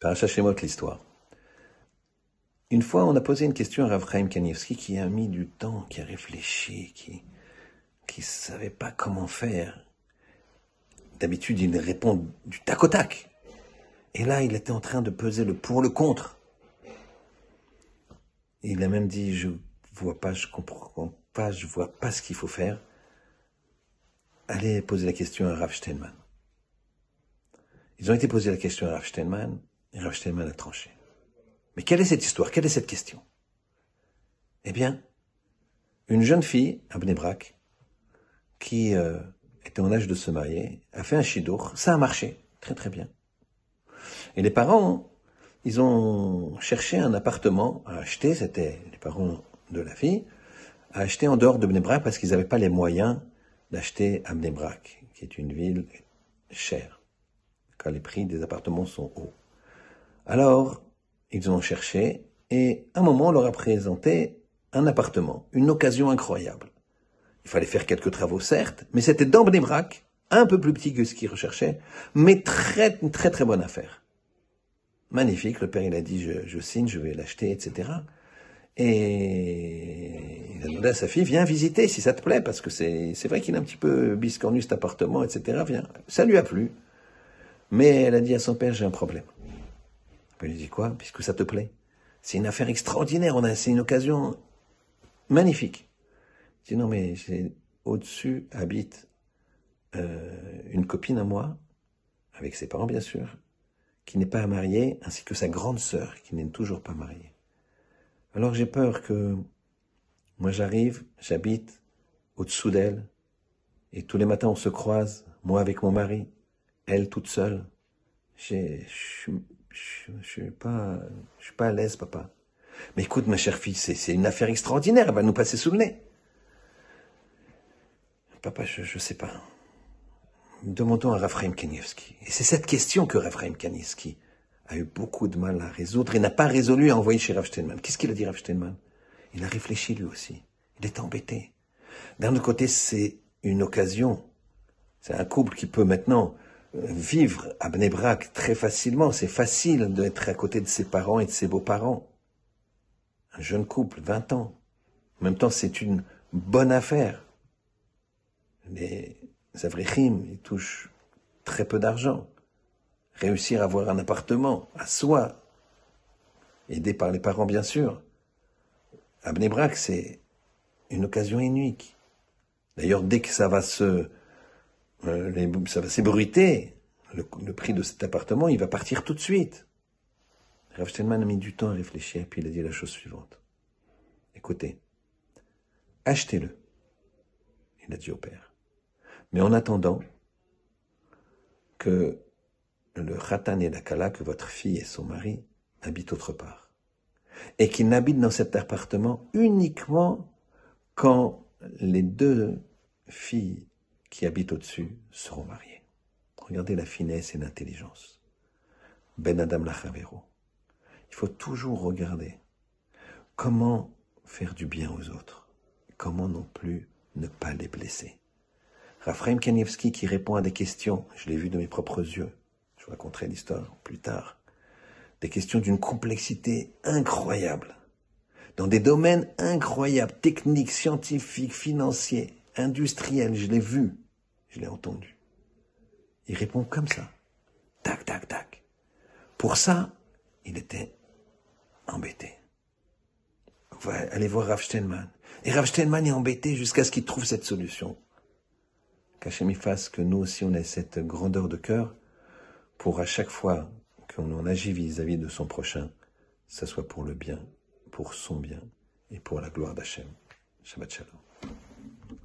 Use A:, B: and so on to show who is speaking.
A: Paracha Shemot, l'histoire. Une fois, on a posé une question à Rav Chaim Kanievski qui a mis du temps, qui a réfléchi, qui qui savait pas comment faire. D'habitude, il répond du tac au tac. Et là, il était en train de peser le pour, le contre. Il a même dit, je vois pas, je comprends pas, je vois pas ce qu'il faut faire. Allez poser la question à Rav Steinman. Ils ont été posés la question à Rav Steinman, et Rav Steinman a tranché. Mais quelle est cette histoire? Quelle est cette question? Eh bien, une jeune fille, à qui euh, était en âge de se marier, a fait un chidour. Ça a marché, très très bien. Et les parents, ils ont cherché un appartement à acheter, c'était les parents de la fille, à acheter en dehors de Bnebrak parce qu'ils n'avaient pas les moyens d'acheter à Bnebrak, qui est une ville chère, car les prix des appartements sont hauts. Alors, ils ont cherché, et un moment, on leur a présenté un appartement, une occasion incroyable. Il fallait faire quelques travaux, certes, mais c'était dans Bnebrak, un peu plus petit que ce qu'ils recherchaient, mais très, très, très bonne affaire. Magnifique, le père, il a dit, je, je signe, je vais l'acheter, etc. Et il a demandé à sa fille, viens visiter si ça te plaît, parce que c'est, c'est vrai qu'il est un petit peu biscornu cet appartement, etc. Viens. Ça lui a plu. Mais elle a dit à son père, j'ai un problème. Il lui dit quoi? Puisque ça te plaît. C'est une affaire extraordinaire, c'est une occasion magnifique. Il dit non mais au-dessus habite euh, une copine à moi, avec ses parents bien sûr, qui n'est pas mariée, ainsi que sa grande sœur qui n'est toujours pas mariée. Alors j'ai peur que moi j'arrive, j'habite au-dessous d'elle, et tous les matins on se croise, moi avec mon mari, elle toute seule. Je je suis pas, je suis pas à l'aise, papa. Mais écoute, ma chère fille, c'est une affaire extraordinaire, elle va nous passer sous le nez. Papa, je, je sais pas. Demandons à Raphaël Kanievski. Et c'est cette question que Raphaël Kanievski a eu beaucoup de mal à résoudre et n'a pas résolu à envoyer chez Rav Steinman. Qu'est-ce qu'il a dit, Rav Steinman Il a réfléchi lui aussi. Il est embêté. D'un autre côté, c'est une occasion. C'est un couple qui peut maintenant vivre à Bnebrak très facilement. C'est facile d'être à côté de ses parents et de ses beaux-parents. Un jeune couple, 20 ans. En même temps, c'est une bonne affaire. Les Avrichim, ils touchent très peu d'argent. Réussir à avoir un appartement à soi, aidé par les parents bien sûr. À Bnebrak, c'est une occasion unique. D'ailleurs, dès que ça va se euh, ça va s'ébruiter. Le, prix de cet appartement, il va partir tout de suite. Rav a mis du temps à réfléchir, puis il a dit la chose suivante. Écoutez, achetez-le. Il a dit au père. Mais en attendant que le Khatan et la Kala, que votre fille et son mari habitent autre part. Et qu'ils n'habitent dans cet appartement uniquement quand les deux filles qui habitent au-dessus seront mariés. Regardez la finesse et l'intelligence. Ben Adam Lachavero. Il faut toujours regarder comment faire du bien aux autres, comment non plus ne pas les blesser. Raphaël Kanievski qui répond à des questions, je l'ai vu de mes propres yeux, je vous raconterai l'histoire plus tard, des questions d'une complexité incroyable, dans des domaines incroyables, techniques, scientifiques, financiers, industriel, je l'ai vu, je l'ai entendu. Il répond comme ça. Tac, tac, tac. Pour ça, il était embêté. allez voir Rav Steinman. Et Rav Steinman est embêté jusqu'à ce qu'il trouve cette solution. Qu'Hachem fasse que nous aussi on ait cette grandeur de cœur pour à chaque fois qu'on en agit vis-à-vis -vis de son prochain, ça soit pour le bien, pour son bien et pour la gloire d'Hachem. Shabbat Shalom.